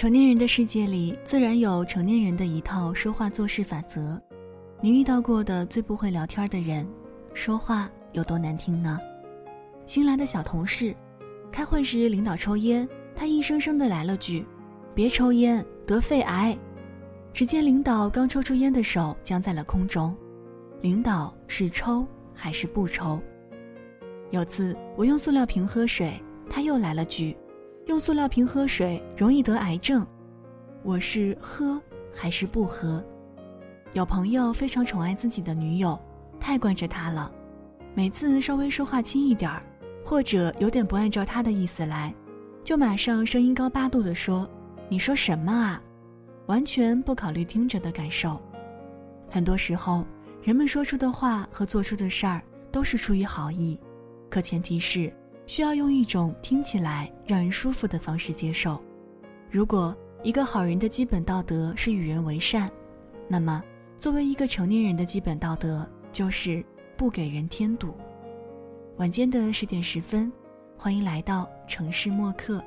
成年人的世界里，自然有成年人的一套说话做事法则。你遇到过的最不会聊天的人，说话有多难听呢？新来的小同事，开会时领导抽烟，他硬生生的来了句：“别抽烟，得肺癌。”只见领导刚抽出烟的手僵在了空中，领导是抽还是不抽？有次我用塑料瓶喝水，他又来了句。用塑料瓶喝水容易得癌症，我是喝还是不喝？有朋友非常宠爱自己的女友，太惯着她了，每次稍微说话轻一点儿，或者有点不按照他的意思来，就马上声音高八度的说：“你说什么啊？”完全不考虑听者的感受。很多时候，人们说出的话和做出的事儿都是出于好意，可前提是。需要用一种听起来让人舒服的方式接受。如果一个好人的基本道德是与人为善，那么作为一个成年人的基本道德就是不给人添堵。晚间的十点十分，欢迎来到城市默客，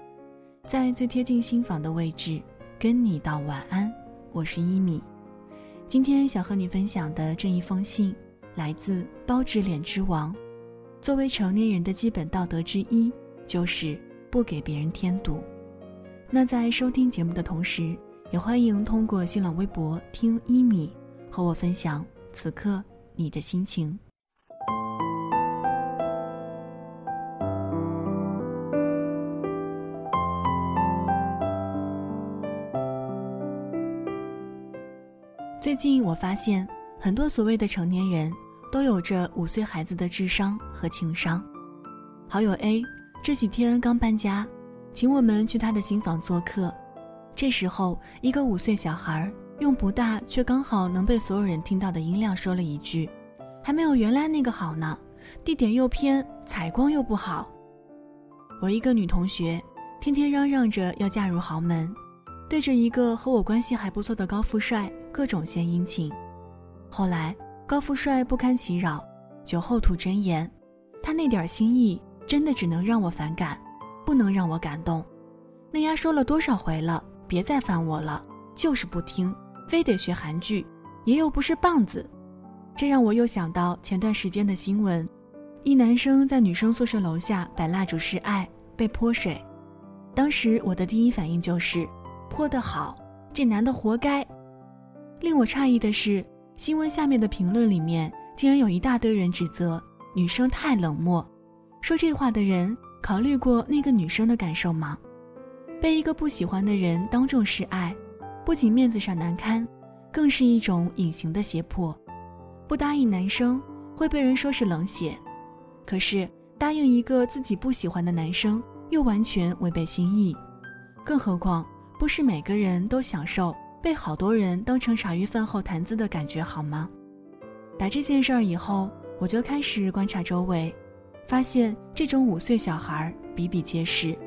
在最贴近心房的位置跟你道晚安。我是一米，今天想和你分享的这一封信来自包纸脸之王。作为成年人的基本道德之一，就是不给别人添堵。那在收听节目的同时，也欢迎通过新浪微博听一米和我分享此刻你的心情。最近我发现，很多所谓的成年人。都有着五岁孩子的智商和情商。好友 A 这几天刚搬家，请我们去他的新房做客。这时候，一个五岁小孩用不大却刚好能被所有人听到的音量说了一句：“还没有原来那个好呢，地点又偏，采光又不好。”我一个女同学天天嚷嚷着要嫁入豪门，对着一个和我关系还不错的高富帅各种献殷勤。后来。高富帅不堪其扰，酒后吐真言，他那点心意真的只能让我反感，不能让我感动。那丫说了多少回了，别再烦我了，就是不听，非得学韩剧，爷又不是棒子。这让我又想到前段时间的新闻，一男生在女生宿舍楼下摆蜡烛示爱，被泼水。当时我的第一反应就是，泼得好，这男的活该。令我诧异的是。新闻下面的评论里面，竟然有一大堆人指责女生太冷漠。说这话的人考虑过那个女生的感受吗？被一个不喜欢的人当众示爱，不仅面子上难堪，更是一种隐形的胁迫。不答应男生会被人说是冷血，可是答应一个自己不喜欢的男生又完全违背心意。更何况，不是每个人都享受。被好多人当成茶余饭后谈资的感觉好吗？打这件事儿以后，我就开始观察周围，发现这种五岁小孩比比皆是。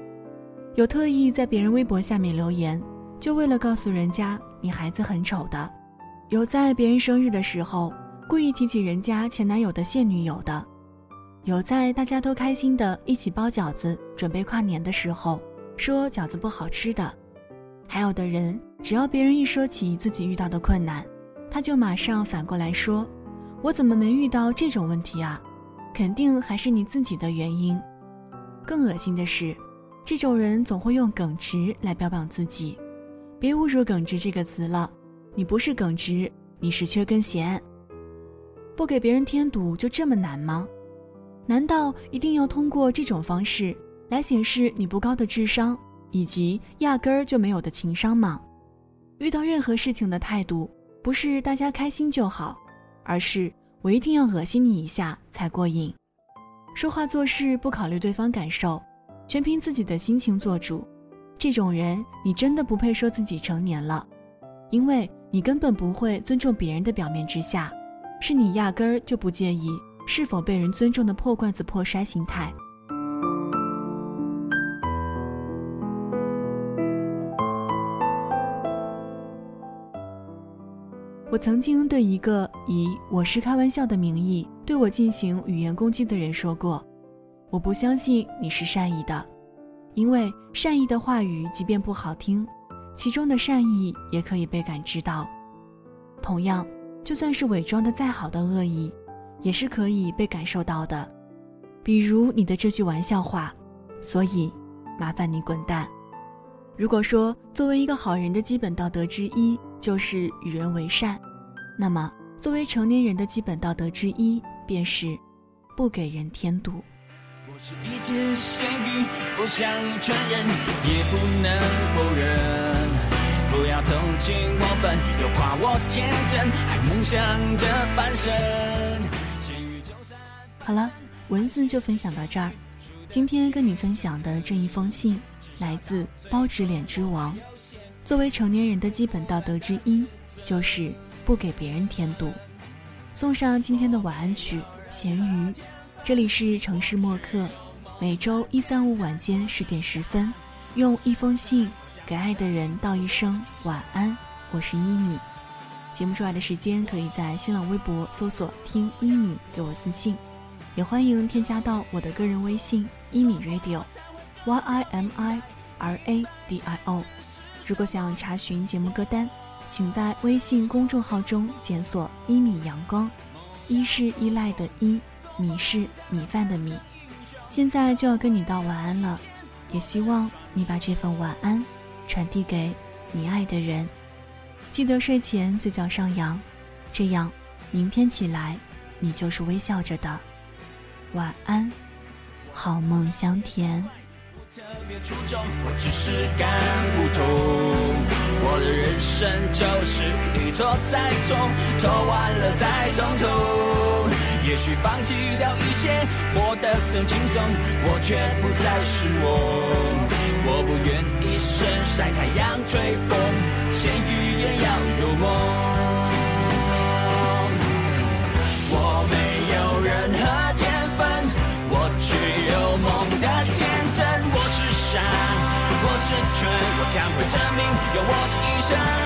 有特意在别人微博下面留言，就为了告诉人家你孩子很丑的；有在别人生日的时候故意提起人家前男友的现女友的；有在大家都开心的一起包饺子准备跨年的时候说饺子不好吃的；还有的人。只要别人一说起自己遇到的困难，他就马上反过来说：“我怎么没遇到这种问题啊？肯定还是你自己的原因。”更恶心的是，这种人总会用耿直来标榜自己。别侮辱“耿直”这个词了，你不是耿直，你是缺根弦。不给别人添堵就这么难吗？难道一定要通过这种方式来显示你不高的智商以及压根儿就没有的情商吗？遇到任何事情的态度，不是大家开心就好，而是我一定要恶心你一下才过瘾。说话做事不考虑对方感受，全凭自己的心情做主，这种人你真的不配说自己成年了，因为你根本不会尊重别人的表面之下，是你压根儿就不介意是否被人尊重的破罐子破摔心态。我曾经对一个以“我是开玩笑”的名义对我进行语言攻击的人说过：“我不相信你是善意的，因为善意的话语即便不好听，其中的善意也可以被感知到。同样，就算是伪装的再好的恶意，也是可以被感受到的。比如你的这句玩笑话，所以麻烦你滚蛋。如果说作为一个好人的基本道德之一就是与人为善，那么作为成年人的基本道德之一便是不给人添堵。我是一只咸鱼，不想承认，也不能否认。不要同情我笨，又夸我天真，还梦想着翻身。好了。文字就分享到这儿，今天跟你分享的这一封信，来自包纸脸之王。作为成年人的基本道德之一，就是不给别人添堵。送上今天的晚安曲《咸鱼》。这里是城市默客，每周一、三、五晚间十点十分，用一封信给爱的人道一声晚安。我是一米。节目出来的时间，可以在新浪微博搜索“听一米”给我私信。也欢迎添加到我的个人微信一米 radio，y i m i r a d i o。如果想查询节目歌单，请在微信公众号中检索“一米阳光”，一是依赖的依，米是米饭的米。现在就要跟你道晚安了，也希望你把这份晚安传递给你爱的人。记得睡前嘴角上扬，这样明天起来你就是微笑着的。晚安，好梦香甜。特别出众，我只是干不通。我的人生就是一错再错，错完了再从头。也许放弃掉一些，活得更轻松，我却不再是我。我不愿一生晒太阳吹风，咸鱼也要有梦的天真。我是傻，我是蠢，我。将会证明有我的一